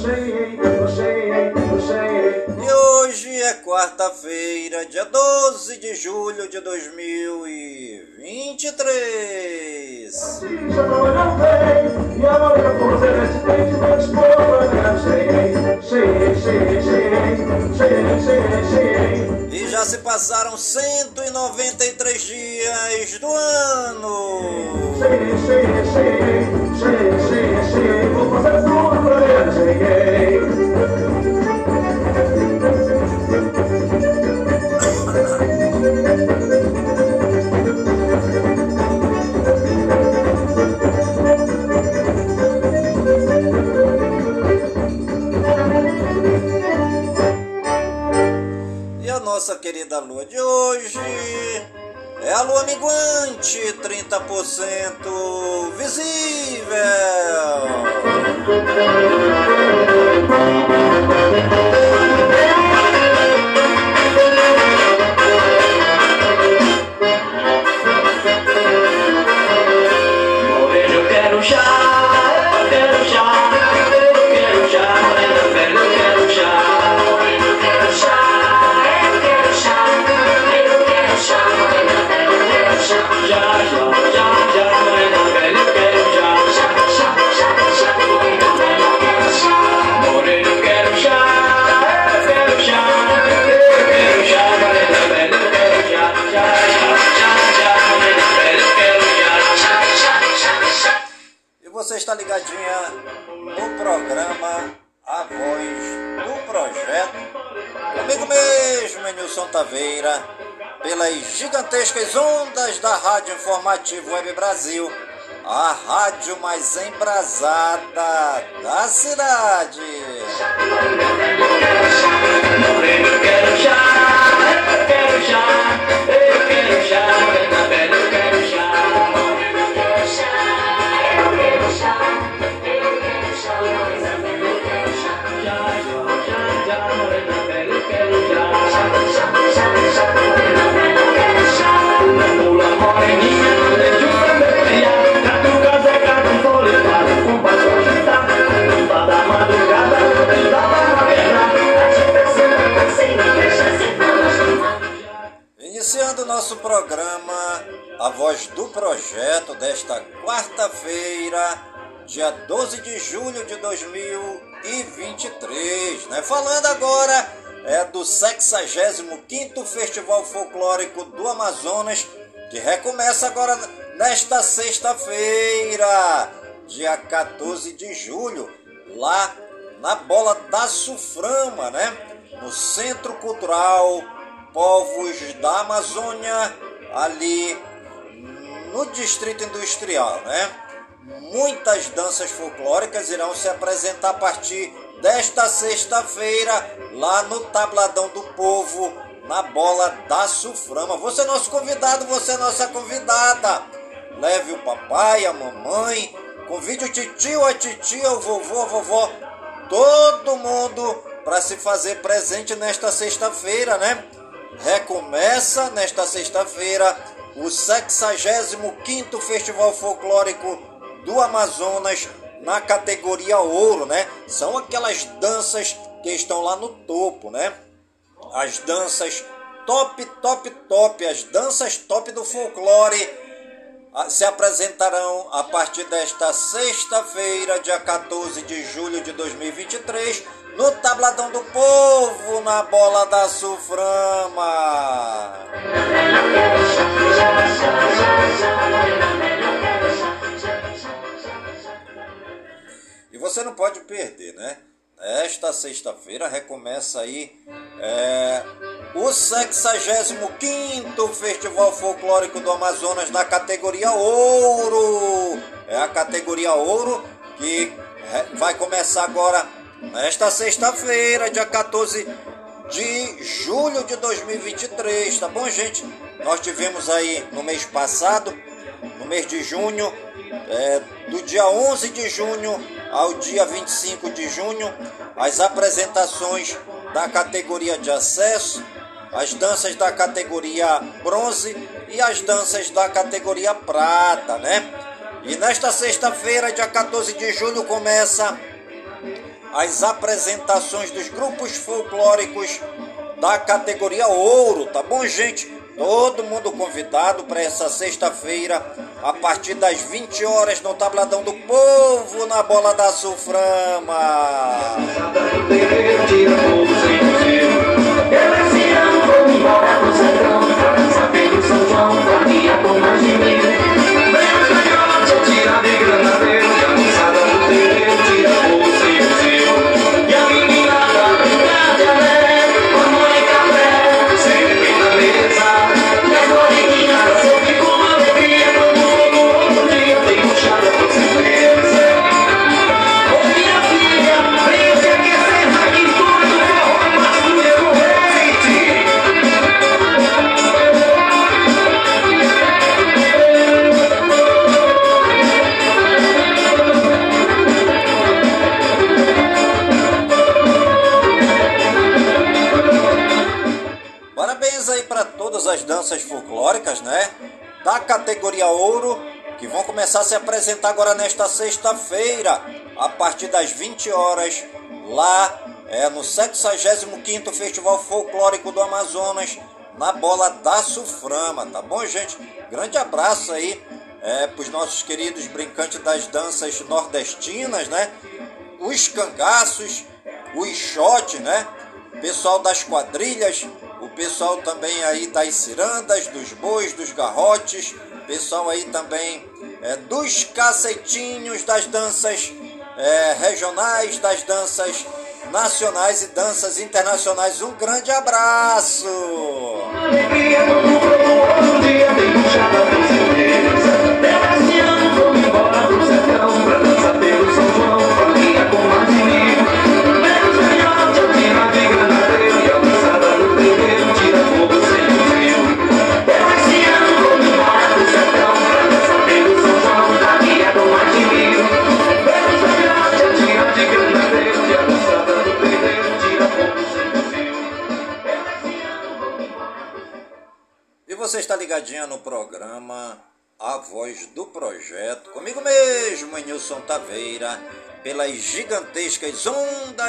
E quarta-feira, dia 12 de julho de 2023. E já se passaram 193 dias do ano. E a nossa querida lua de hoje é a lua minguante, 30% visível. No programa A Voz do Projeto. Comigo mesmo, Nilson Taveira, pelas gigantescas ondas da Rádio Informativo Web Brasil, a rádio mais embrasada da cidade. Quero nosso programa, a voz do projeto desta quarta-feira, dia 12 de julho de 2023, né? Falando agora é do 65º Festival Folclórico do Amazonas, que recomeça agora nesta sexta-feira, dia 14 de julho, lá na Bola da Suframa, né? No Centro Cultural Povos da Amazônia, ali no Distrito Industrial, né? Muitas danças folclóricas irão se apresentar a partir desta sexta-feira lá no Tabladão do Povo, na Bola da Suframa. Você é nosso convidado, você é nossa convidada. Leve o papai, a mamãe, convide o titio, a titia, o vovô, a vovó, todo mundo para se fazer presente nesta sexta-feira, né? Recomeça nesta sexta-feira o 65º Festival Folclórico do Amazonas na categoria ouro, né? São aquelas danças que estão lá no topo, né? As danças top, top, top, as danças top do folclore ah, se apresentarão a partir desta sexta-feira, dia 14 de julho de 2023, no Tabladão do Povo, na Bola da Suframa. você não pode perder, né? Esta sexta-feira recomeça aí é, o 65 Festival Folclórico do Amazonas na categoria Ouro. É a categoria Ouro que vai começar agora nesta sexta-feira, dia 14 de julho de 2023, tá bom, gente? Nós tivemos aí no mês passado, no mês de junho, é, do dia 11 de junho ao dia 25 de junho, as apresentações da categoria de acesso, as danças da categoria bronze e as danças da categoria prata, né? E nesta sexta-feira, dia 14 de julho, começa as apresentações dos grupos folclóricos da categoria ouro, tá bom, gente? Todo mundo convidado para essa sexta-feira, a partir das 20 horas, no Tabladão do Povo, na Bola da Sulframa. Folclóricas, né? Da categoria ouro, que vão começar a se apresentar agora nesta sexta-feira, a partir das 20 horas, lá é, no 65 Festival Folclórico do Amazonas, na bola da Suframa, tá bom, gente? Grande abraço aí é, para os nossos queridos brincantes das danças nordestinas, né? Os cangaços, os shot, né? Pessoal das quadrilhas, pessoal também aí das cirandas, dos bois, dos garrotes, pessoal aí também é, dos cacetinhos, das danças é, regionais, das danças nacionais e danças internacionais. Um grande abraço!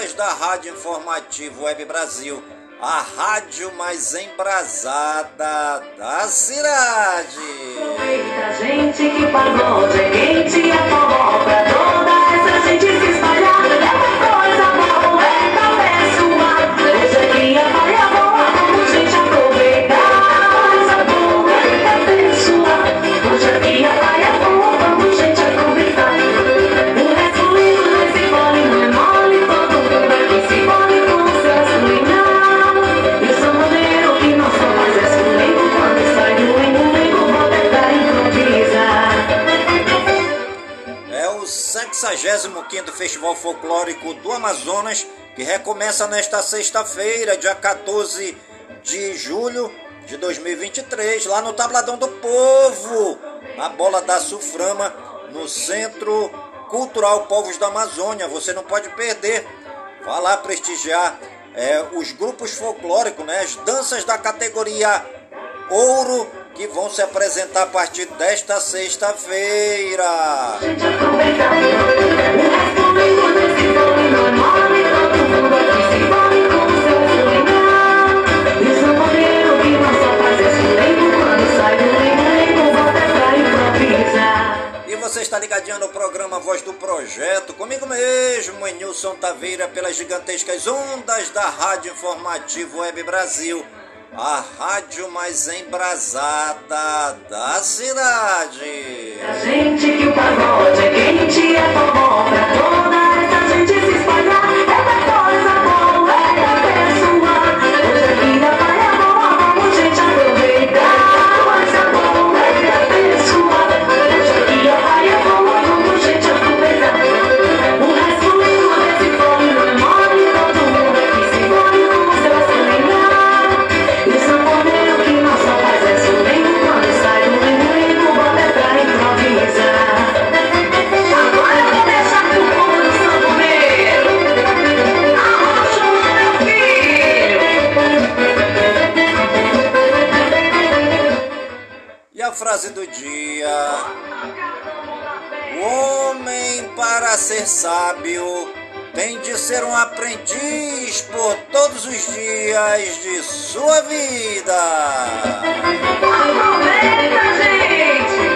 Da Rádio Informativo Web Brasil, a rádio mais embrasada da cidade. Gente, que pagode quente, forró pra 65º Festival Folclórico do Amazonas, que recomeça nesta sexta-feira, dia 14 de julho de 2023, lá no Tabladão do Povo, na Bola da Suframa, no Centro Cultural Povos da Amazônia. Você não pode perder. Vá lá prestigiar é, os grupos folclóricos, né, as danças da categoria Ouro, que vão se apresentar a partir desta sexta-feira. Você está ligadinho no programa Voz do Projeto, comigo mesmo, Nilson Taveira, pelas gigantescas ondas da Rádio Informativo Web Brasil, a rádio mais embrasada da cidade. A gente que o pagode é quente, é forró pra toda frase do dia. O homem, para ser sábio, tem de ser um aprendiz por todos os dias de sua vida. Gente!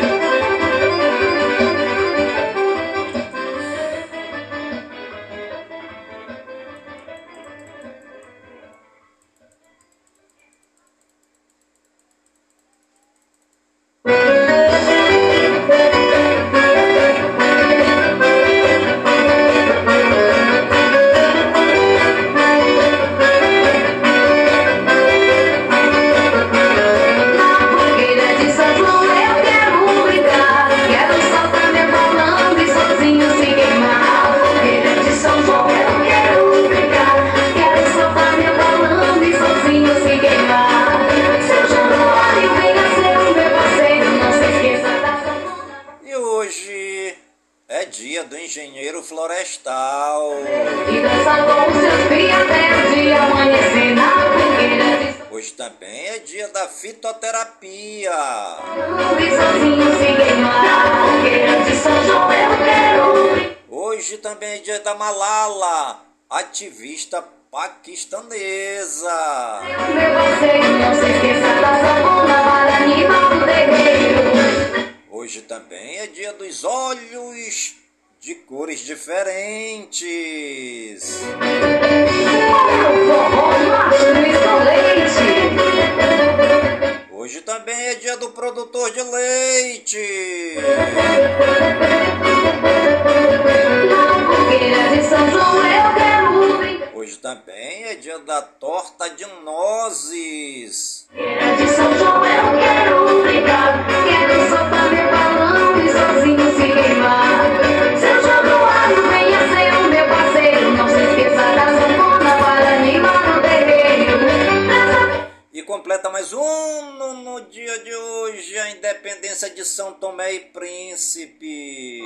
Independência de São Tomé e Príncipe.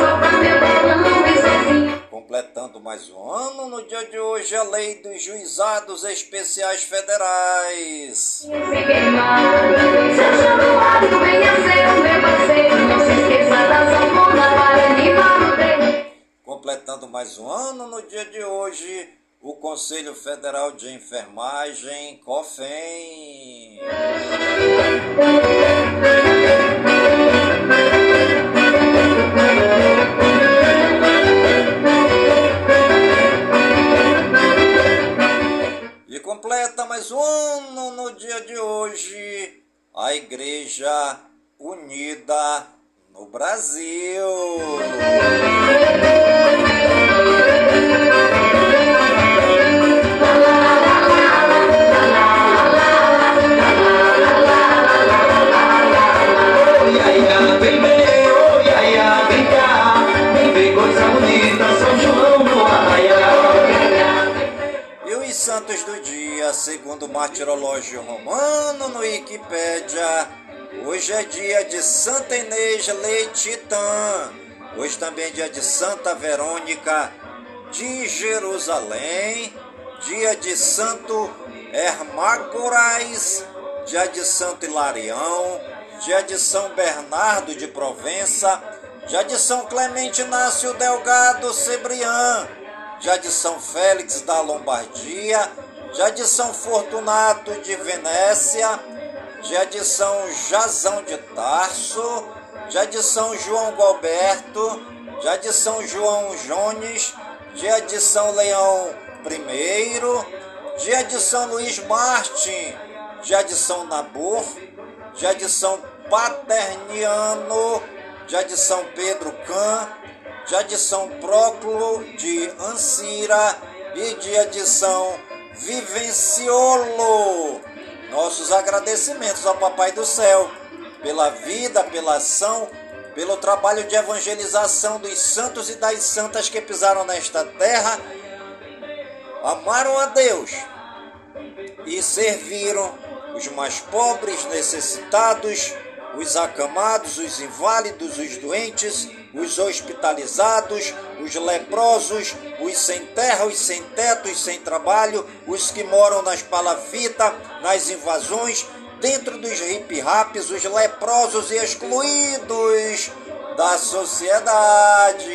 Sozinho Completando mais um ano no dia de hoje a lei dos juizados especiais federais. terreiro. Completando mais um ano no dia de hoje o Conselho Federal de Enfermagem, COFEM. E completa mais um ano no dia de hoje a Igreja Unida no Brasil. Santos do dia, segundo o martirológio romano no Wikipédia, hoje é dia de Santa Inês Letitã. Hoje também é dia de Santa Verônica de Jerusalém, dia de Santo Hermágoras, dia de Santo Hilarião, dia de São Bernardo de Provença, dia de São Clemente Inácio Delgado Cebrián, já de São Félix da Lombardia, já de São Fortunato de Venécia, já de São Jazão de Tarso, já de São João Galberto, já de São João Jones, dia de São Leão I, dia de São Luís Martin, já de São Nabor, já de São Paterniano, já de São Pedro Can, já de São Próclo de Ancira e dia de São Vivenciolo. Nossos agradecimentos ao Papai do Céu pela vida, pela ação, pelo trabalho de evangelização dos santos e das santas que pisaram nesta terra, amaram a Deus e serviram os mais pobres, necessitados, os acamados, os inválidos, os doentes, os hospitalizados, os leprosos, os sem terra, os sem teto, os sem trabalho, os que moram nas palafitas, nas invasões dentro dos hip raps, os leprosos e excluídos da sociedade.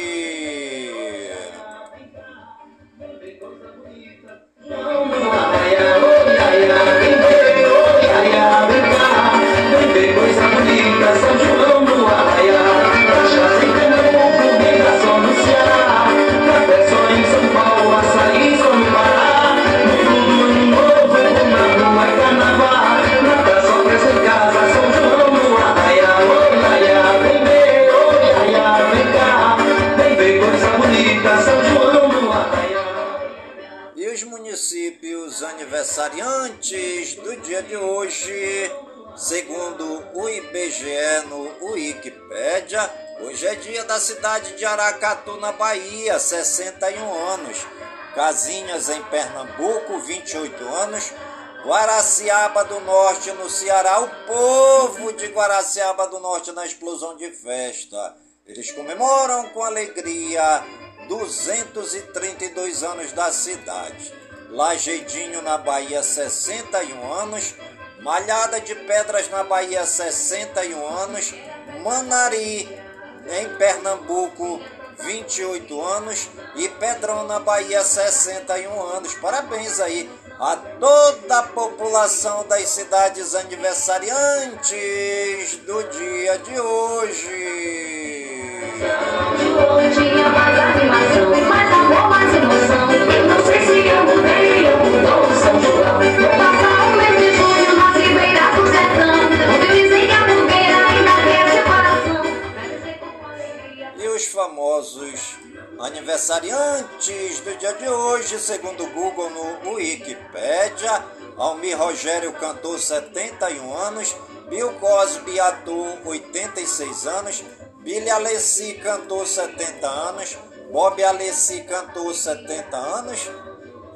Aniversariantes do dia de hoje, segundo o IBGE no Wikipédia, hoje é dia da cidade de Aracatu, na Bahia, 61 anos. Casinhas, em Pernambuco, 28 anos. Guaraciaba do Norte, no Ceará, o povo de Guaraciaba do Norte na explosão de festa. Eles comemoram com alegria 232 anos da cidade. Lajedinho na Bahia, 61 anos. Malhada de Pedras na Bahia, 61 anos. Manari em Pernambuco, 28 anos. E Pedrão na Bahia, 61 anos. Parabéns aí a toda a população das cidades aniversariantes do dia de hoje. Tinha mais animação, mais amor, mais emoção. Famosos aniversariantes do dia de hoje, segundo o Google no Wikipédia, Almir Rogério cantor 71 anos, Bill Cosby ator 86 anos, Billy Alessi cantor 70 anos, Bob Alessi cantor 70 anos,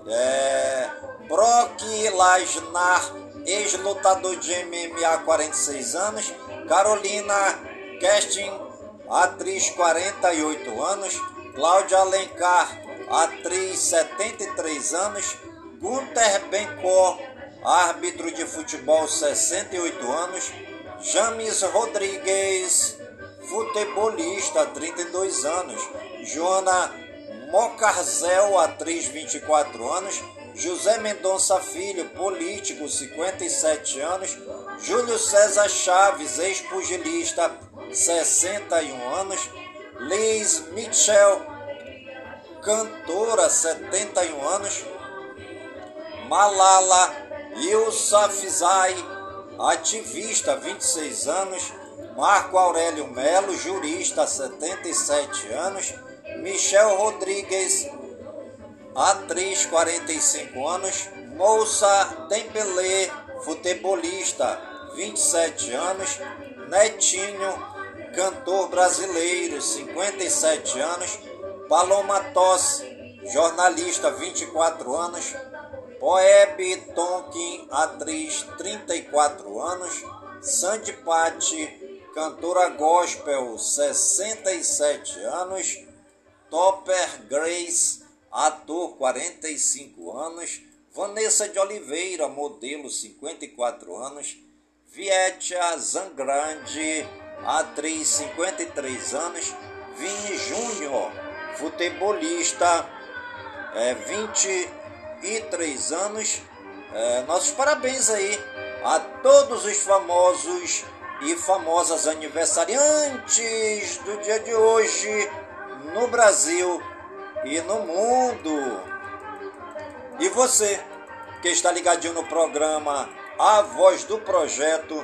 é, Brock Lesnar, ex-lutador de MMA 46 anos, Carolina Casting, atriz 48 anos, Cláudia Alencar, atriz 73 anos, Gunther Bencor, árbitro de futebol 68 anos, James Rodrigues, futebolista 32 anos, Joana Mocarzel, atriz 24 anos, José Mendonça Filho, político 57 anos, Júlio César Chaves, ex-pugilista 61 anos, Liz Mitchell, cantora 71 anos, Malala Yousafzai, ativista 26 anos, Marco Aurélio Melo, jurista 77 anos, Michel Rodrigues, atriz 45 anos, Moça Tempelê, futebolista 27 anos, Netinho, cantor brasileiro 57 anos, Paloma Tosse, jornalista 24 anos, Poeb Tonkin, atriz 34 anos, Sandy Patti, cantora gospel 67 anos, Topper Grace, ator 45 anos, Vanessa de Oliveira, modelo 54 anos, Vietia Zangrande, atriz 53 anos, Vini Júnior, futebolista é, 23 anos. É, nossos parabéns aí a todos os famosos e famosas aniversariantes do dia de hoje no Brasil e no mundo. E você que está ligadinho no programa A Voz do Projeto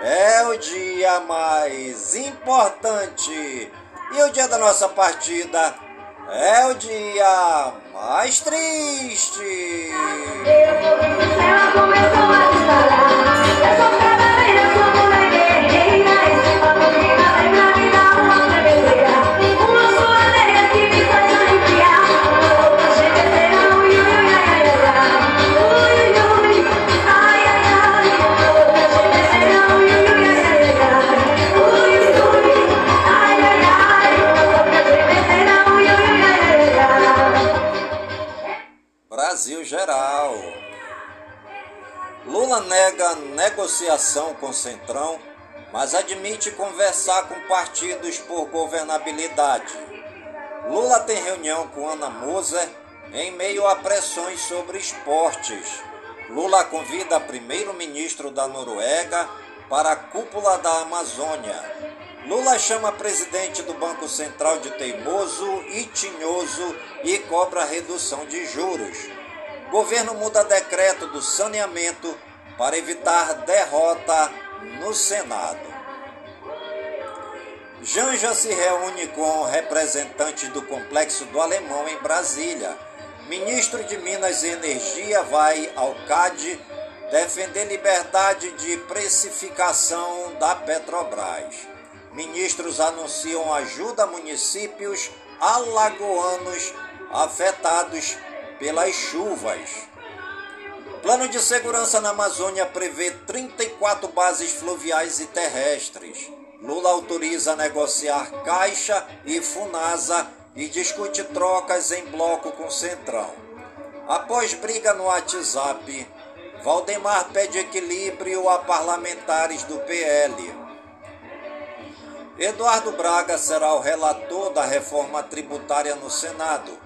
é o dia mais importante e o dia da nossa partida é o dia mais triste. Ela começou a. nega negociação com Centrão, mas admite conversar com partidos por governabilidade. Lula tem reunião com Ana Moser em meio a pressões sobre esportes. Lula convida primeiro-ministro da Noruega para a cúpula da Amazônia. Lula chama presidente do Banco Central de teimoso e tinhoso e cobra redução de juros. Governo muda decreto do saneamento para evitar derrota no Senado. Janja se reúne com representantes do Complexo do Alemão em Brasília. Ministro de Minas e Energia vai ao CAD defender liberdade de precificação da Petrobras. Ministros anunciam ajuda a municípios alagoanos afetados pelas chuvas. Plano de segurança na Amazônia prevê 34 bases fluviais e terrestres. Lula autoriza negociar Caixa e Funasa e discute trocas em bloco com Centrão. Após briga no WhatsApp, Valdemar pede equilíbrio a parlamentares do PL. Eduardo Braga será o relator da reforma tributária no Senado.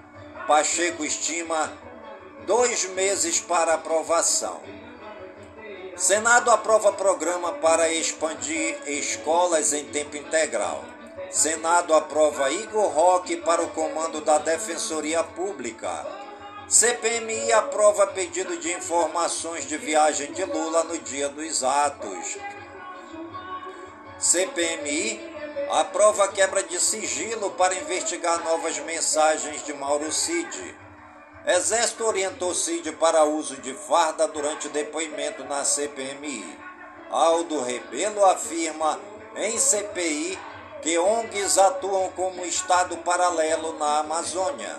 Pacheco estima dois meses para aprovação. Senado aprova programa para expandir escolas em tempo integral. Senado aprova Igor Roque para o comando da Defensoria Pública. CPMI aprova pedido de informações de viagem de Lula no dia dos atos. CPMI aprova quebra de sigilo para investigar novas mensagens de Mauro Cid. Exército orientou Cid para uso de farda durante depoimento na CPMI. Aldo Rebelo afirma em CPI que ONGs atuam como Estado paralelo na Amazônia.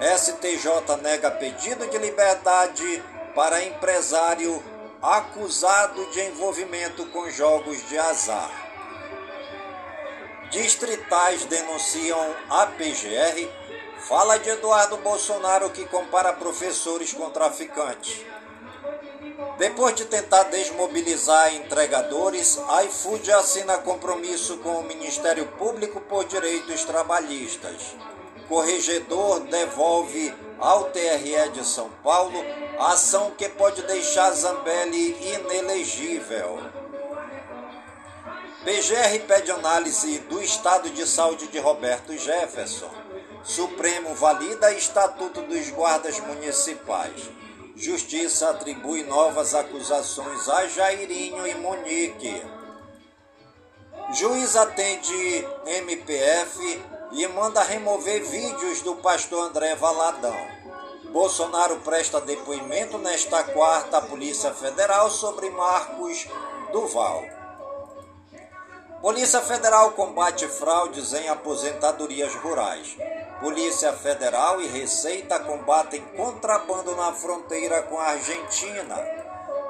STJ nega pedido de liberdade para empresário acusado de envolvimento com jogos de azar. Distritais denunciam a PGR. Fala de Eduardo Bolsonaro que compara professores com traficantes. Depois de tentar desmobilizar entregadores, a iFood assina compromisso com o Ministério Público por Direitos Trabalhistas. Corregedor devolve ao TRE de São Paulo ação que pode deixar Zambelli inelegível. PGR pede análise do estado de saúde de Roberto Jefferson. Supremo valida Estatuto dos Guardas Municipais. Justiça atribui novas acusações a Jairinho e Monique. Juiz atende MPF e manda remover vídeos do pastor André Valadão. Bolsonaro presta depoimento nesta quarta à Polícia Federal sobre Marcos Duval. Polícia Federal combate fraudes em aposentadorias rurais. Polícia Federal e Receita combatem contrabando na fronteira com a Argentina.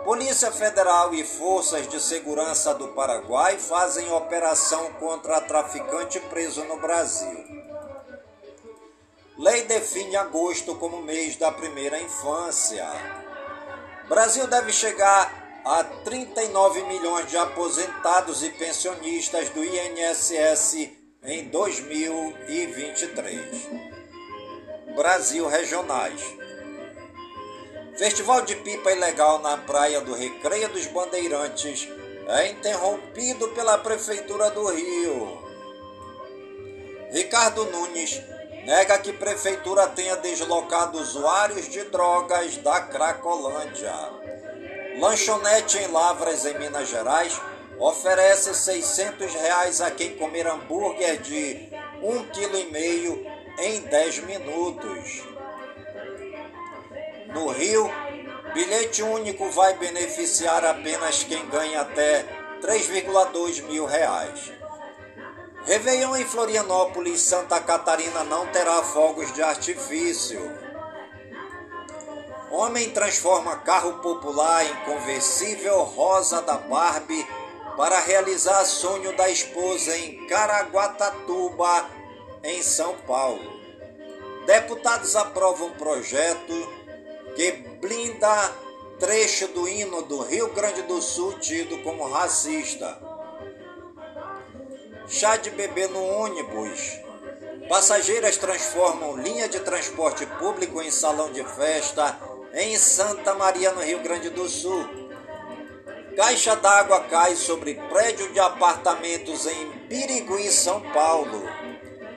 Polícia Federal e forças de segurança do Paraguai fazem operação contra traficante preso no Brasil. Lei define agosto como mês da primeira infância. Brasil deve chegar a 39 milhões de aposentados e pensionistas do INSS em 2023. Brasil Regionais. Festival de pipa ilegal na praia do Recreio dos Bandeirantes é interrompido pela Prefeitura do Rio. Ricardo Nunes nega que Prefeitura tenha deslocado usuários de drogas da Cracolândia. Lanchonete em Lavras, em Minas Gerais, oferece 600 reais a quem comer hambúrguer de 1,5 kg em 10 minutos. No Rio, bilhete único vai beneficiar apenas quem ganha até 3,2 mil reais. Réveillon em Florianópolis, Santa Catarina não terá fogos de artifício. Homem transforma carro popular em conversível rosa da Barbie para realizar sonho da esposa em Caraguatatuba, em São Paulo. Deputados aprovam projeto que blinda trecho do hino do Rio Grande do Sul tido como racista. Chá de bebê no ônibus. Passageiras transformam linha de transporte público em salão de festa em Santa Maria, no Rio Grande do Sul. Caixa d'água cai sobre prédio de apartamentos em Birigui, São Paulo.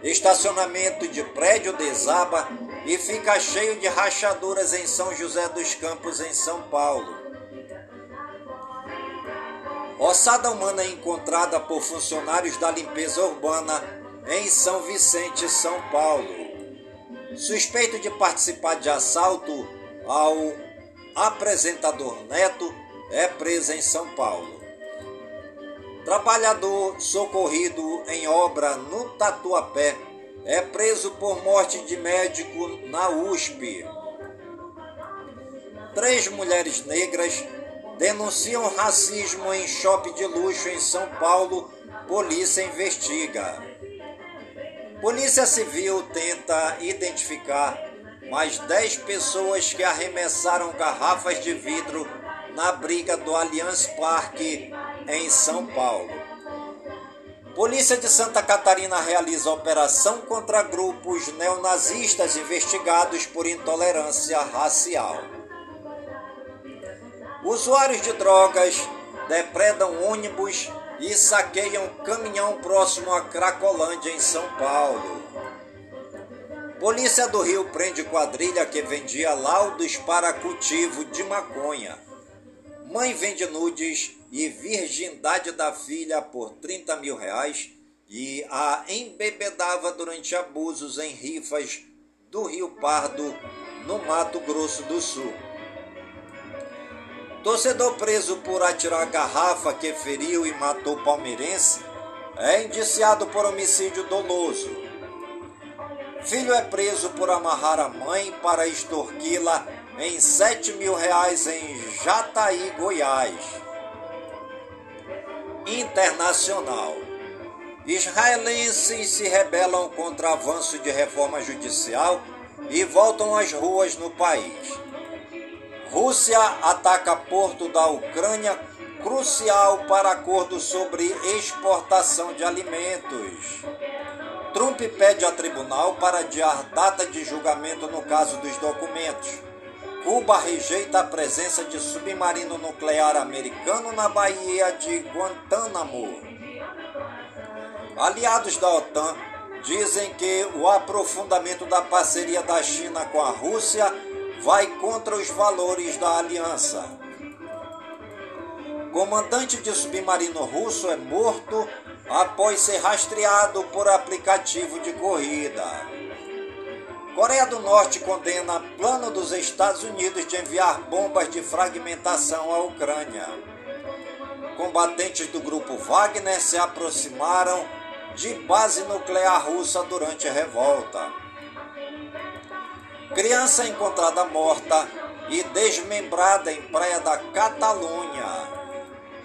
Estacionamento de prédio desaba e fica cheio de rachaduras em São José dos Campos, em São Paulo. Ossada humana encontrada por funcionários da limpeza urbana em São Vicente, São Paulo. Suspeito de participar de assalto ao apresentador Neto é preso em São Paulo. Trabalhador socorrido em obra no Tatuapé é preso por morte de médico na USP. Três mulheres negras denunciam racismo em shopping de luxo em São Paulo. Polícia investiga. Polícia Civil tenta identificar mais 10 pessoas que arremessaram garrafas de vidro na briga do Allianz Parque em São Paulo. Polícia de Santa Catarina realiza operação contra grupos neonazistas investigados por intolerância racial. Usuários de drogas depredam ônibus e saqueiam caminhão próximo a Cracolândia, em São Paulo. Polícia do Rio prende quadrilha que vendia laudos para cultivo de maconha. Mãe vende nudes e virgindade da filha por 30 mil reais e a embebedava durante abusos em rifas do Rio Pardo, no Mato Grosso do Sul. Torcedor preso por atirar garrafa que feriu e matou palmeirense é indiciado por homicídio doloso. Filho é preso por amarrar a mãe para extorquí-la em 7 mil reais em Jataí, Goiás. Internacional. Israelenses se rebelam contra avanço de reforma judicial e voltam às ruas no país. Rússia ataca porto da Ucrânia, crucial para acordo sobre exportação de alimentos. Trump pede a tribunal para adiar data de julgamento no caso dos documentos. Cuba rejeita a presença de submarino nuclear americano na Baía de Guantánamo. Aliados da OTAN dizem que o aprofundamento da parceria da China com a Rússia vai contra os valores da aliança. Comandante de submarino russo é morto após ser rastreado por aplicativo de corrida. Coreia do Norte condena plano dos Estados Unidos de enviar bombas de fragmentação à Ucrânia. Combatentes do grupo Wagner se aproximaram de base nuclear russa durante a revolta. Criança encontrada morta e desmembrada em praia da Catalunha.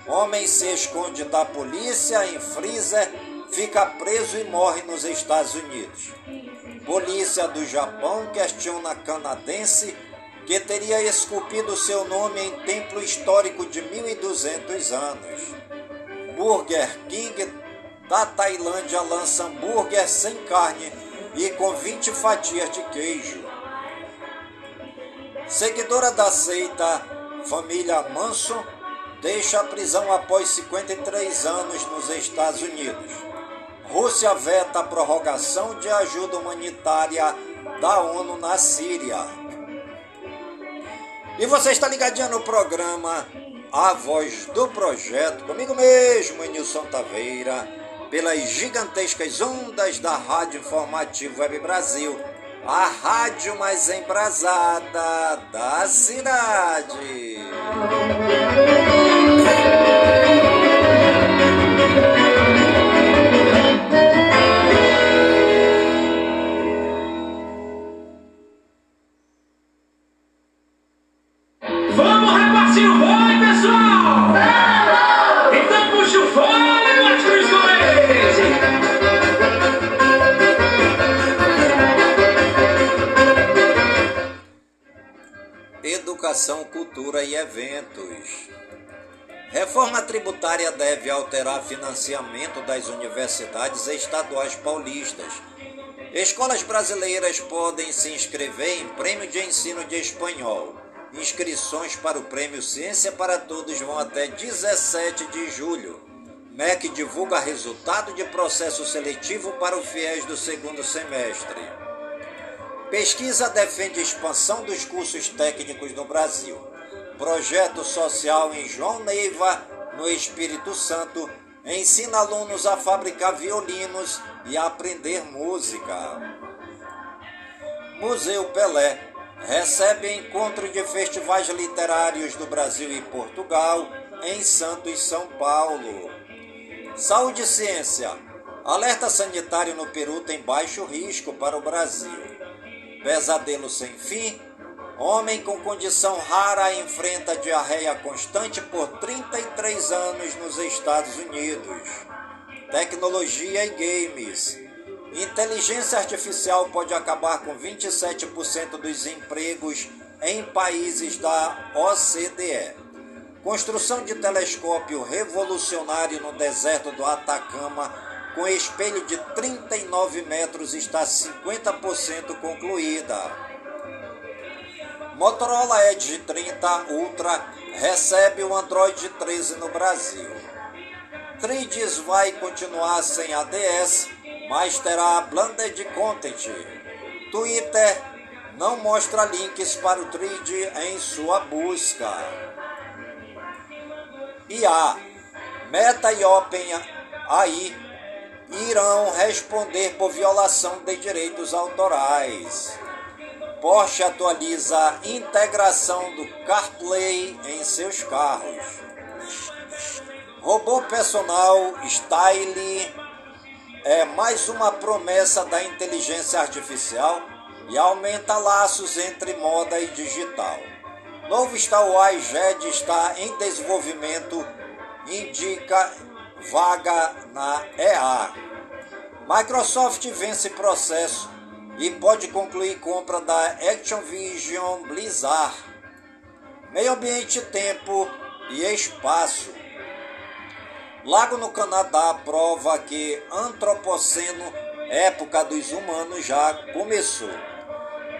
Homem se esconde da polícia em freezer, fica preso e morre nos Estados Unidos. Polícia do Japão questiona canadense que teria esculpido seu nome em templo histórico de 1200 anos. Burger King da Tailândia lança hambúrguer sem carne e com 20 fatias de queijo. Seguidora da seita Família Manson deixa a prisão após 53 anos nos Estados Unidos. Rússia veta a prorrogação de ajuda humanitária da ONU na Síria. E você está ligadinho no programa A Voz do Projeto, comigo mesmo, Nilson Taveira, pelas gigantescas ondas da Rádio Informativo Web Brasil, a rádio mais embrasada da cidade. E Eventos. Reforma tributária deve alterar financiamento das universidades estaduais paulistas. Escolas brasileiras podem se inscrever em prêmio de ensino de espanhol. Inscrições para o prêmio Ciência para Todos vão até 17 de julho. MEC divulga resultado de processo seletivo para o FIES do segundo semestre. Pesquisa defende expansão dos cursos técnicos no Brasil. Projeto social em João Neiva, no Espírito Santo, ensina alunos a fabricar violinos e a aprender música. Museu Pelé recebe encontro de festivais literários do Brasil e Portugal em Santos, São Paulo. Saúde e ciência. Alerta sanitário no Peru tem baixo risco para o Brasil. Pesadelo sem fim. Homem com condição rara enfrenta diarreia constante por 33 anos nos Estados Unidos. Tecnologia e games. Inteligência artificial pode acabar com 27% dos empregos em países da OCDE. Construção de telescópio revolucionário no deserto do Atacama, com espelho de 39 metros, está 50% concluída. Motorola Edge 30 Ultra recebe o Android 13 no Brasil. 3 vai continuar sem ADS, mas terá Blended Content. Twitter não mostra links para o 3 em sua busca. IA, Meta e OpenAI irão responder por violação de direitos autorais. Porsche atualiza a integração do CarPlay em seus carros. Robô personal Style é mais uma promessa da inteligência artificial e aumenta laços entre moda e digital. Novo Star Wars Jedi está em desenvolvimento, indica vaga na EA. Microsoft vence processo e pode concluir compra da Activision Blizzard. Meio ambiente, tempo e espaço. Lago no Canadá prova que antropoceno, época dos humanos, já começou.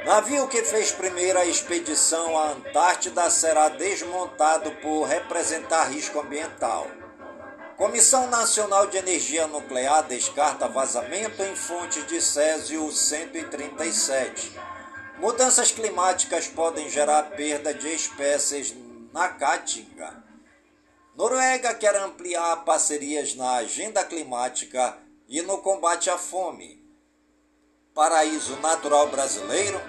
Navio que fez primeira expedição à Antártida será desmontado por representar risco ambiental. Comissão Nacional de Energia Nuclear descarta vazamento em fonte de Césio 137. Mudanças climáticas podem gerar perda de espécies na Caatinga. Noruega quer ampliar parcerias na agenda climática e no combate à fome. Paraíso natural brasileiro.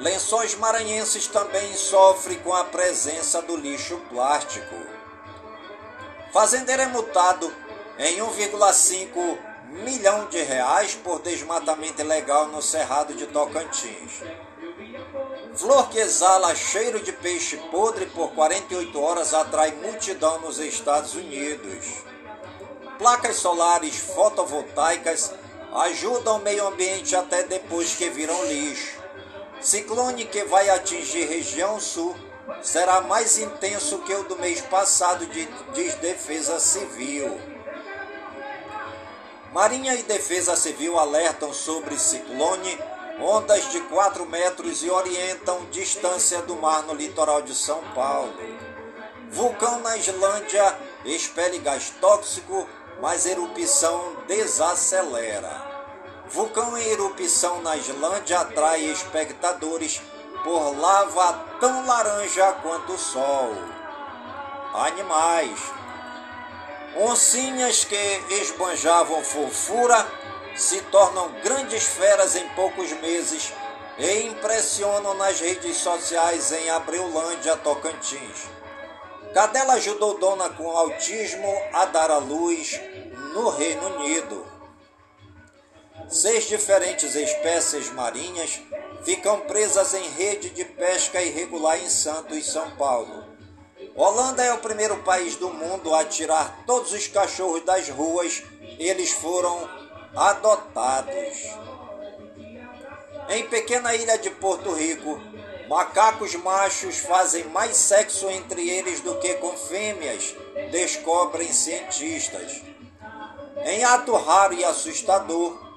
Lençóis maranhenses também sofrem com a presença do lixo plástico. Fazendeiro é multado em 1,5 milhão de reais por desmatamento ilegal no Cerrado de Tocantins. Flor que exala cheiro de peixe podre por 48 horas atrai multidão nos Estados Unidos. Placas solares fotovoltaicas ajudam o meio ambiente até depois que viram lixo. Ciclone que vai atingir região sul será mais intenso que o do mês passado, diz Defesa Civil. Marinha e Defesa Civil alertam sobre ciclone, ondas de 4 metros e orientam distância do mar no litoral de São Paulo. Vulcão na Islândia expele gás tóxico, mas erupção desacelera. Vulcão em erupção na Islândia atrai espectadores por lava tão laranja quanto o sol. Animais. Oncinhas que esbanjavam fofura se tornam grandes feras em poucos meses e impressionam nas redes sociais em Abreulândia, Tocantins. Cadela ajudou dona com autismo a dar à luz no Reino Unido. Seis diferentes espécies marinhas ficam presas em rede de pesca irregular em Santos, São Paulo. Holanda é o primeiro país do mundo a tirar todos os cachorros das ruas, eles foram adotados. Em pequena ilha de Porto Rico, Macacos machos fazem mais sexo entre eles do que com fêmeas, descobrem cientistas. Em ato raro e assustador,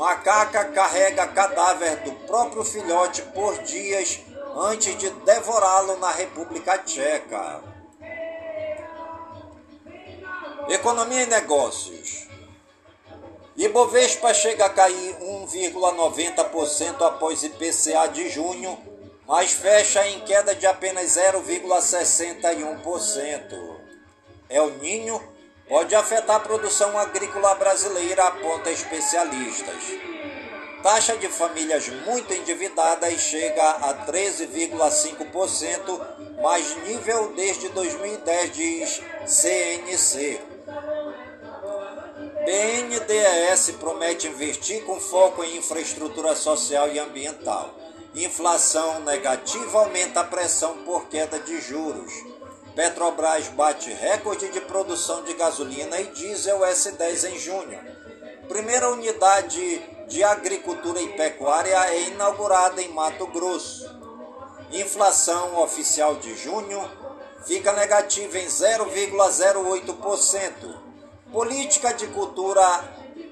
macaca carrega cadáver do próprio filhote por dias antes de devorá-lo na República Tcheca. Economia e negócios. Ibovespa chega a cair 1,90% após IPCA de junho, mas fecha em queda de apenas 0,61%. El Ninho pode afetar a produção agrícola brasileira, aponta especialistas. Taxa de famílias muito endividadas chega a 13,5%, mais nível desde 2010, diz CNC. BNDES promete investir com foco em infraestrutura social e ambiental. Inflação negativa aumenta a pressão por queda de juros. Petrobras bate recorde de produção de gasolina e diesel S10 em junho. Primeira unidade de agricultura e pecuária é inaugurada em Mato Grosso. Inflação oficial de junho fica negativa em 0,08%. Política de cultura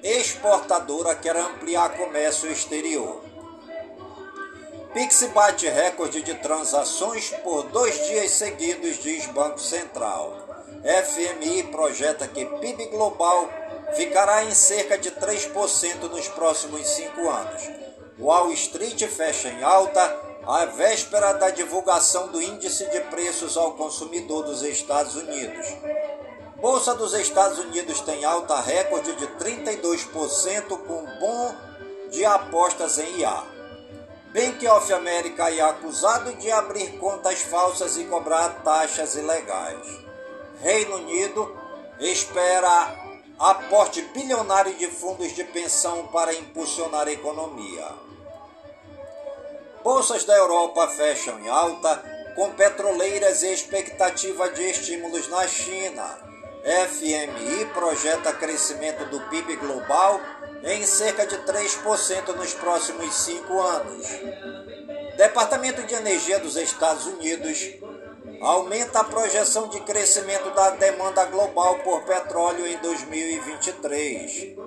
exportadora quer ampliar comércio exterior. Pix bate recorde de transações por dois dias seguidos, diz Banco Central. FMI projeta que PIB global ficará em cerca de 3% nos próximos cinco anos. Wall Street fecha em alta à véspera da divulgação do índice de preços ao consumidor dos Estados Unidos. Bolsa dos Estados Unidos tem alta recorde de 32% com bom de apostas em IA. Bank of America é acusado de abrir contas falsas e cobrar taxas ilegais. Reino Unido espera aporte bilionário de fundos de pensão para impulsionar a economia. Bolsas da Europa fecham em alta, com petroleiras e expectativa de estímulos na China. FMI projeta crescimento do PIB global em cerca de 3% nos próximos cinco anos. Departamento de Energia dos Estados Unidos aumenta a projeção de crescimento da demanda global por petróleo em 2023.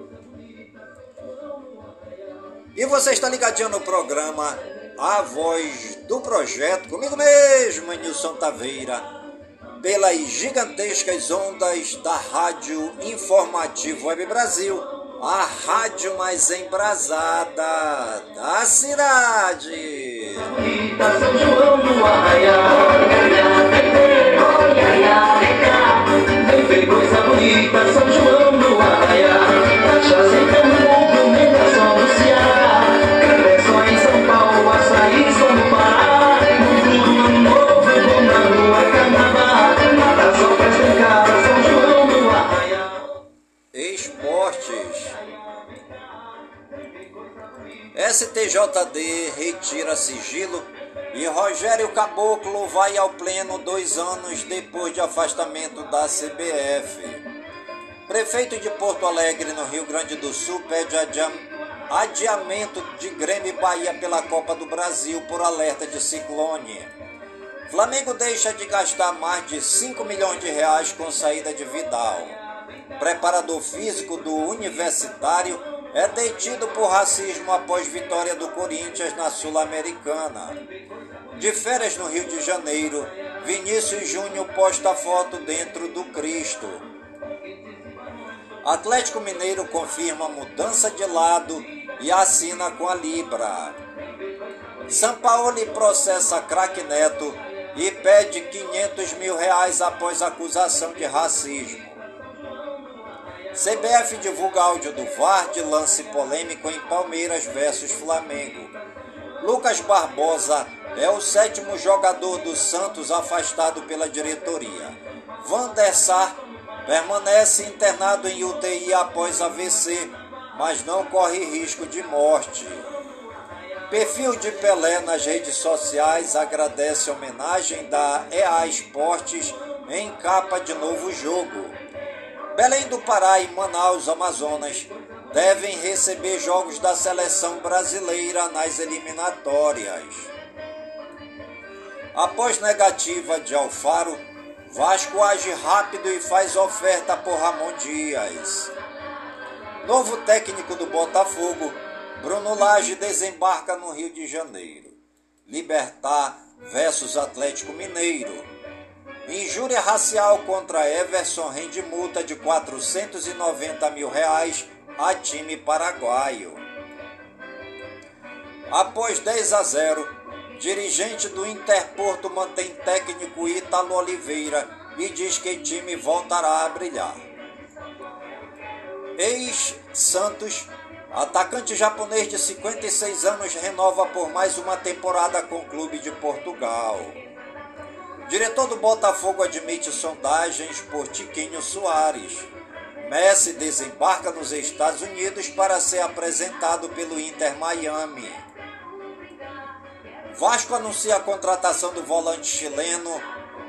E você está ligadinho no programa A Voz do Projeto, comigo mesmo, Nilson Taveira pelas gigantescas ondas da Rádio Informativo Web Brasil, a rádio mais embrasada da cidade. São João do Arraial, STJD retira sigilo e Rogério Caboclo vai ao pleno dois anos depois de afastamento da CBF. Prefeito de Porto Alegre, no Rio Grande do Sul, pede adiam- adiamento de Grêmio e Bahia pela Copa do Brasil por alerta de ciclone. Flamengo deixa de gastar mais de 5 milhões de reais com saída de Vidal. Preparador físico do Universitário é detido por racismo após vitória do Corinthians na Sul-Americana. De férias no Rio de Janeiro, Vinícius Júnior posta foto dentro do Cristo. Atlético Mineiro confirma mudança de lado e assina com a Libra. São Paulo processa craque Neto e pede 500 mil reais após acusação de racismo. CBF divulga áudio do VAR de lance polêmico em Palmeiras versus Flamengo. Lucas Barbosa é o sétimo jogador do Santos afastado pela diretoria. Van der Sar permanece internado em UTI após AVC, mas não corre risco de morte. Perfil de Pelé nas redes sociais agradece homenagem da EA Esportes em capa de novo jogo. Belém do Pará e Manaus, Amazonas, devem receber jogos da seleção brasileira nas eliminatórias. Após negativa de Alfaro, Vasco age rápido e faz oferta por Ramon Dias. Novo técnico do Botafogo, Bruno Lage desembarca no Rio de Janeiro. Libertar versus Atlético Mineiro. Injúria racial contra Everson rende multa de 490 mil reais a time paraguaio. Após 10 a 0, dirigente do Interporto mantém técnico Ítalo Oliveira e diz que time voltará a brilhar. Ex-Santos, atacante japonês de 56 anos, renova por mais uma temporada com o clube de Portugal. Diretor do Botafogo admite sondagens por Tiquinho Soares. Messi desembarca nos Estados Unidos para ser apresentado pelo Inter Miami. Vasco anuncia a contratação do volante chileno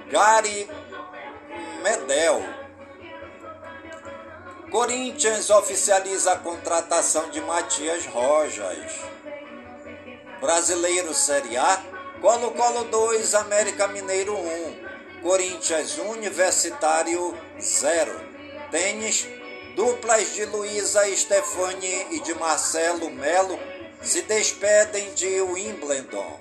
Gary Medel. Corinthians oficializa a contratação de Matias Rojas. Brasileiro Série A, Colo-Colo 2, América Mineiro 1, Corinthians Universitário 0. Tênis, duplas de Luísa Stefani e de Marcelo Melo se despedem de Wimbledon.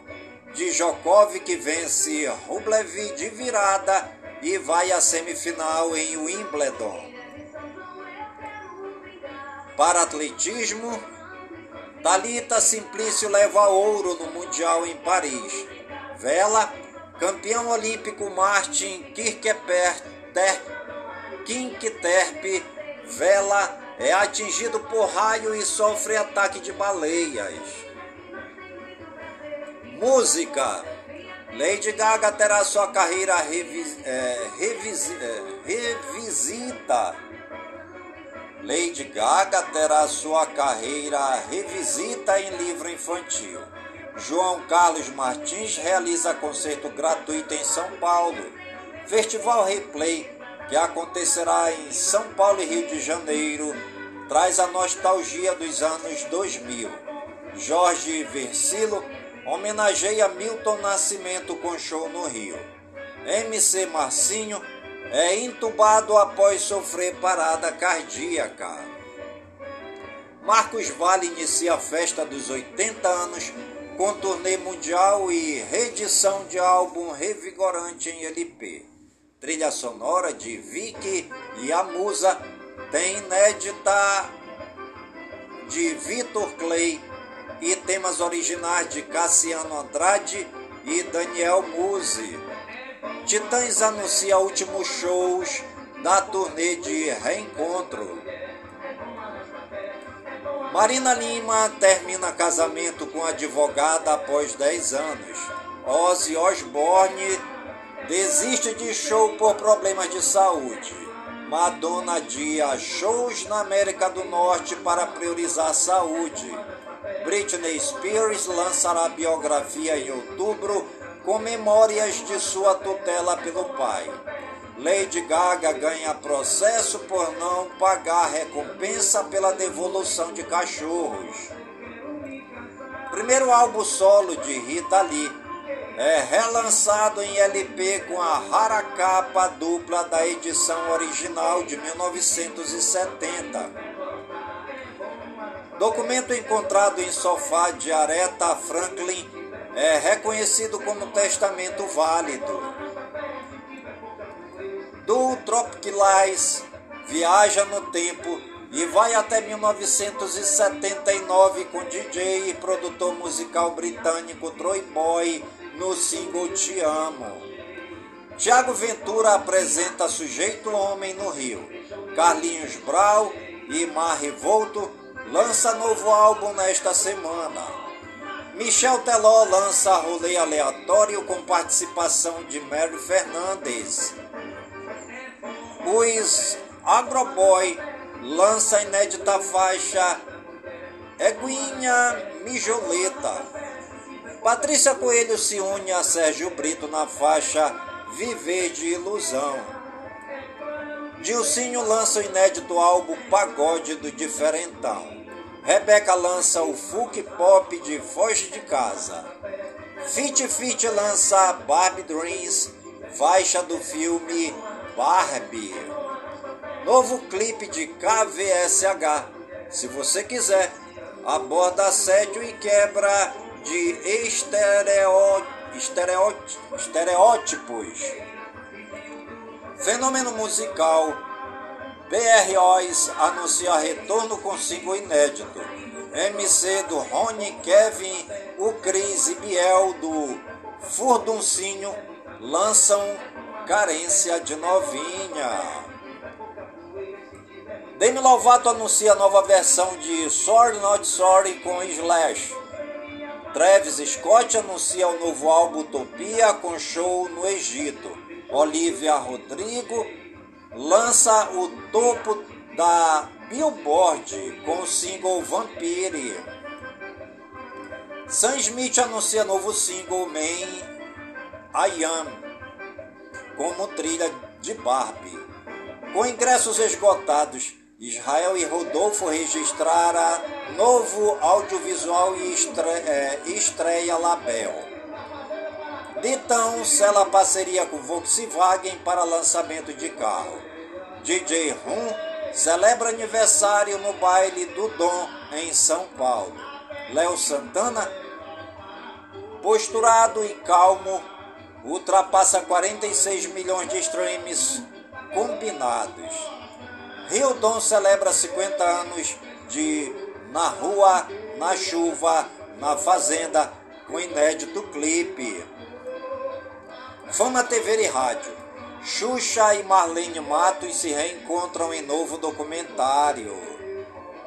Djokovic vence Rublev de virada e vai à semifinal em Wimbledon. Para atletismo, Talita Simplício leva ouro no Mundial em Paris. Vela, campeão olímpico Martin Kirkeper, Kinkterp, Vela é atingido por raio e sofre ataque de baleias. Música. Lady Gaga terá sua carreira é, é, revisita Lady Gaga terá sua carreira revisita em livro infantil. João Carlos Martins realiza concerto gratuito em São Paulo. Festival Replay, que acontecerá em São Paulo e Rio de Janeiro, traz a nostalgia dos anos 2000. Jorge Versilo homenageia Milton Nascimento com show no Rio. MC Marcinho é intubado após sofrer parada cardíaca. Marcos Vale inicia a festa dos 80 anos com turnê mundial e reedição de álbum revigorante em LP. Trilha sonora de Vicky e a Musa tem inédita de Vitor Clay e temas originais de Cassiano Andrade e Daniel Musi. Titãs anuncia últimos shows da turnê de reencontro. Marina Lima termina casamento com advogada após 10 anos. Ozzy Osbourne desiste de show por problemas de saúde. Madonna adia shows na América do Norte para priorizar saúde. Britney Spears lançará biografia em outubro com memórias de sua tutela pelo pai. Lady Gaga ganha processo por não pagar recompensa pela devolução de cachorros. Primeiro álbum solo de Rita Lee é relançado em LP com a rara capa dupla da edição original de 1970. Documento encontrado em sofá de Aretha Franklin é reconhecido como testamento válido. Do Tropic Lies viaja no tempo e vai até 1979 com DJ e produtor musical britânico Troy Boy no single Te Amo. Tiago Ventura apresenta Sujeito Homem no Rio. Carlinhos Brau e Mar Revolto lança novo álbum nesta semana. Michel Teló lança rolê aleatório com participação de Mary Fernandes. Os Agroboy lança inédita faixa Eguinha Mijoleta. Patrícia Coelho se une a Sérgio Brito na faixa Viver de Ilusão. Dilcinho lança o inédito álbum Pagode do Diferentão. Rebeca lança o folk pop de Foz de Casa. Fit Fit lança Barbie Dreams, faixa do filme Barbie. Novo clipe de KVSH. Se você quiser, aborda assédio e quebra de estereo, estereo, estereótipos. Fenômeno musical. BROs anuncia retorno com single inédito. MC do Rony, Kevin, o Cris e Biel do Furduncinho lançam Carência de Novinha. Demi Lovato anuncia nova versão de Sorry Not Sorry com Slash. Travis Scott anuncia o novo álbum Utopia com show no Egito. Olivia Rodrigo lança o topo da Billboard com o single Vampire. Sam Smith anuncia novo single Man I Am como trilha de Barbie. Com ingressos esgotados, Israel e Rodolfo registraram novo audiovisual e é, estreia Label. Ditão sela parceria com Volkswagen para lançamento de carro. DJ Rum celebra aniversário no baile do Dom em São Paulo. Léo Santana, posturado e calmo, ultrapassa 46 milhões de streams combinados. Rio Dom celebra 50 anos de Na Rua, na Chuva, na Fazenda, com inédito clipe. Fama TV e Rádio. Xuxa e Marlene Matos se reencontram em novo documentário.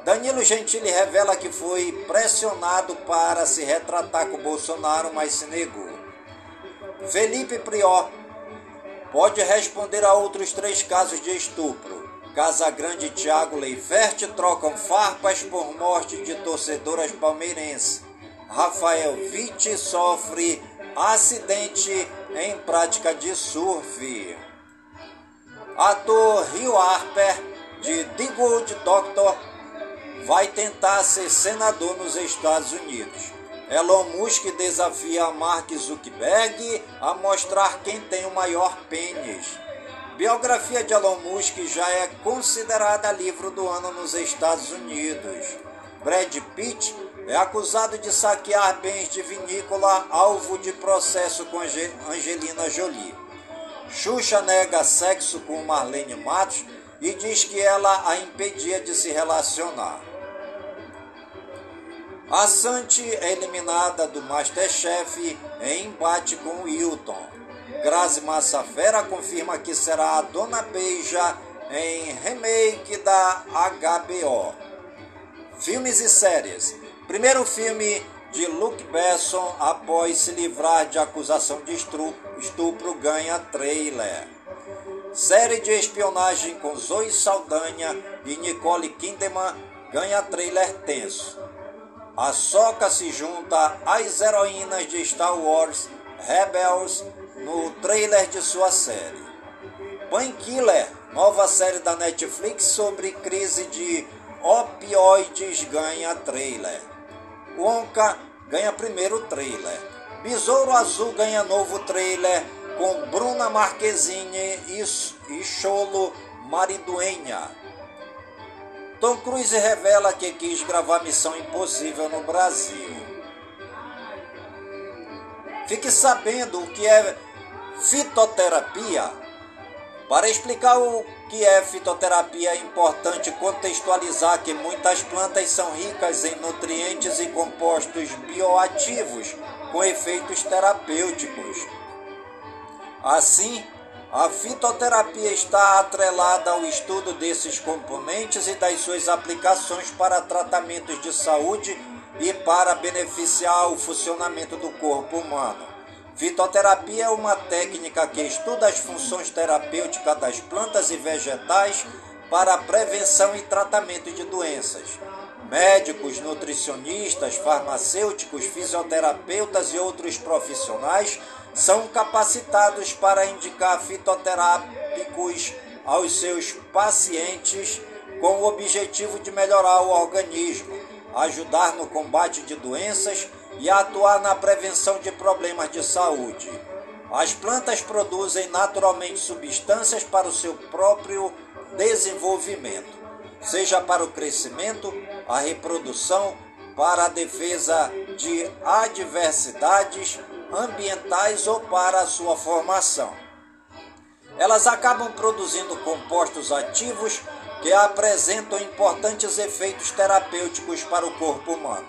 Danilo Gentili revela que foi pressionado para se retratar com Bolsonaro, mas se negou. Felipe Prior pode responder a outros três casos de estupro. Casagrande e Thiago Leifert trocam farpas por morte de torcedoras palmeirenses. Rafael Witt sofre acidente em prática de surf. Ator Rio Harper, de The Good Doctor, vai tentar ser senador nos Estados Unidos. Elon Musk desafia Mark Zuckerberg a mostrar quem tem o maior pênis. Biografia de Elon Musk já é considerada livro do ano nos Estados Unidos. Brad Pitt é acusado de saquear bens de vinícola alvo de processo com Angelina Jolie. Xuxa nega sexo com Marlene Matos e diz que ela a impedia de se relacionar. A Santi é eliminada do Masterchef em embate com Wilton. Grazi Massafera confirma que será a Dona Beija em remake da HBO. Filmes e séries. Primeiro filme de Luke Besson após se livrar de acusação de estupro ganha trailer. Série de espionagem com Zoe Saldanha e Nicole Kidman ganha trailer tenso. A Soca se junta às heroínas de Star Wars Rebels no trailer de sua série. Painkiller, nova série da Netflix sobre crise de opioides, ganha trailer. Wonka ganha primeiro trailer. Besouro Azul ganha novo trailer com Bruna Marquezine e Cholo Mariduenha. Tom Cruise revela que quis gravar Missão Impossível no Brasil. Fique sabendo o que é fitoterapia. Para explicar o que é fitoterapia, é importante contextualizar que muitas plantas são ricas em nutrientes e compostos bioativos com efeitos terapêuticos. Assim, a fitoterapia está atrelada ao estudo desses componentes e das suas aplicações para tratamentos de saúde e para beneficiar o funcionamento do corpo humano. Fitoterapia é uma técnica que estuda as funções terapêuticas das plantas e vegetais para a prevenção e tratamento de doenças. Médicos, nutricionistas, farmacêuticos, fisioterapeutas e outros profissionais são capacitados para indicar fitoterápicos aos seus pacientes com o objetivo de melhorar o organismo, ajudar no combate de doenças e atuar na prevenção de problemas de saúde. As plantas produzem naturalmente substâncias para o seu próprio desenvolvimento, seja para o crescimento, a reprodução, para a defesa de adversidades ambientais ou para a sua formação. Elas acabam produzindo compostos ativos que apresentam importantes efeitos terapêuticos para o corpo humano.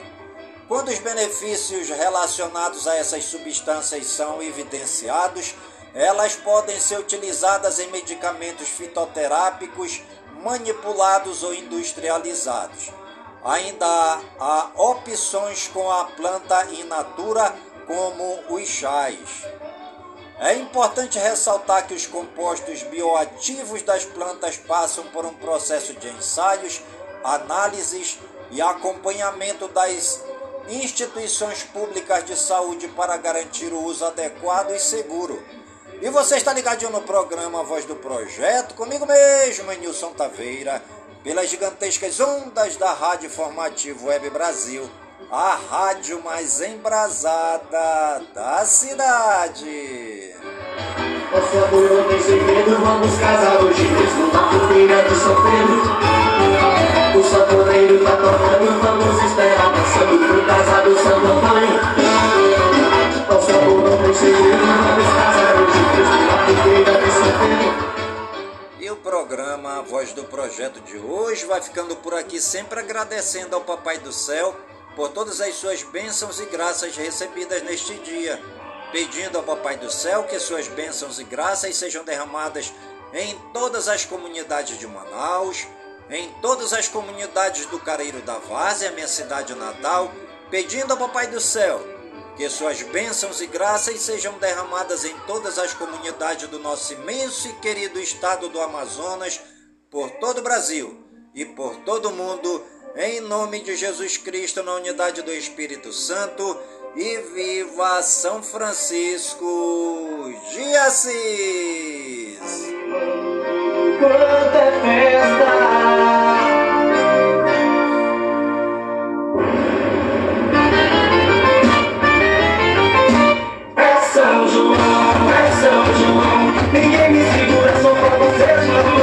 Quando os benefícios relacionados a essas substâncias são evidenciados, elas podem ser utilizadas em medicamentos fitoterápicos manipulados ou industrializados. Ainda há opções com a planta in natura, como os chás. É importante ressaltar que os compostos bioativos das plantas passam por um processo de ensaios, análises e acompanhamento das instituições públicas de saúde para garantir o uso adequado e seguro. E você está ligadinho no programa Voz do Projeto, comigo mesmo, Nilson Taveira pelas gigantescas ondas da Rádio Informativo Web Brasil, a rádio mais embrasada da cidade. Não tem segredo, vamos casar hoje mesmo na de São Pedro. O tá tocando, vamos esperar pro casado. Nosso amor não tem segredo, vamos casar. E o programa Voz do Projeto de hoje vai ficando por aqui, sempre agradecendo ao Papai do Céu por todas as suas bênçãos e graças recebidas neste dia. Pedindo ao Papai do Céu que suas bênçãos e graças sejam derramadas em todas as comunidades de Manaus, em todas as comunidades do Careiro da Várzea, minha cidade natal, pedindo ao Papai do Céu que suas bênçãos e graças sejam derramadas em todas as comunidades do nosso imenso e querido estado do Amazonas, por todo o Brasil e por todo o mundo, em nome de Jesus Cristo, na unidade do Espírito Santo, e viva São Francisco de Assis! quanto é festa. É São João, é São João, ninguém me segura, só pra vocês, mas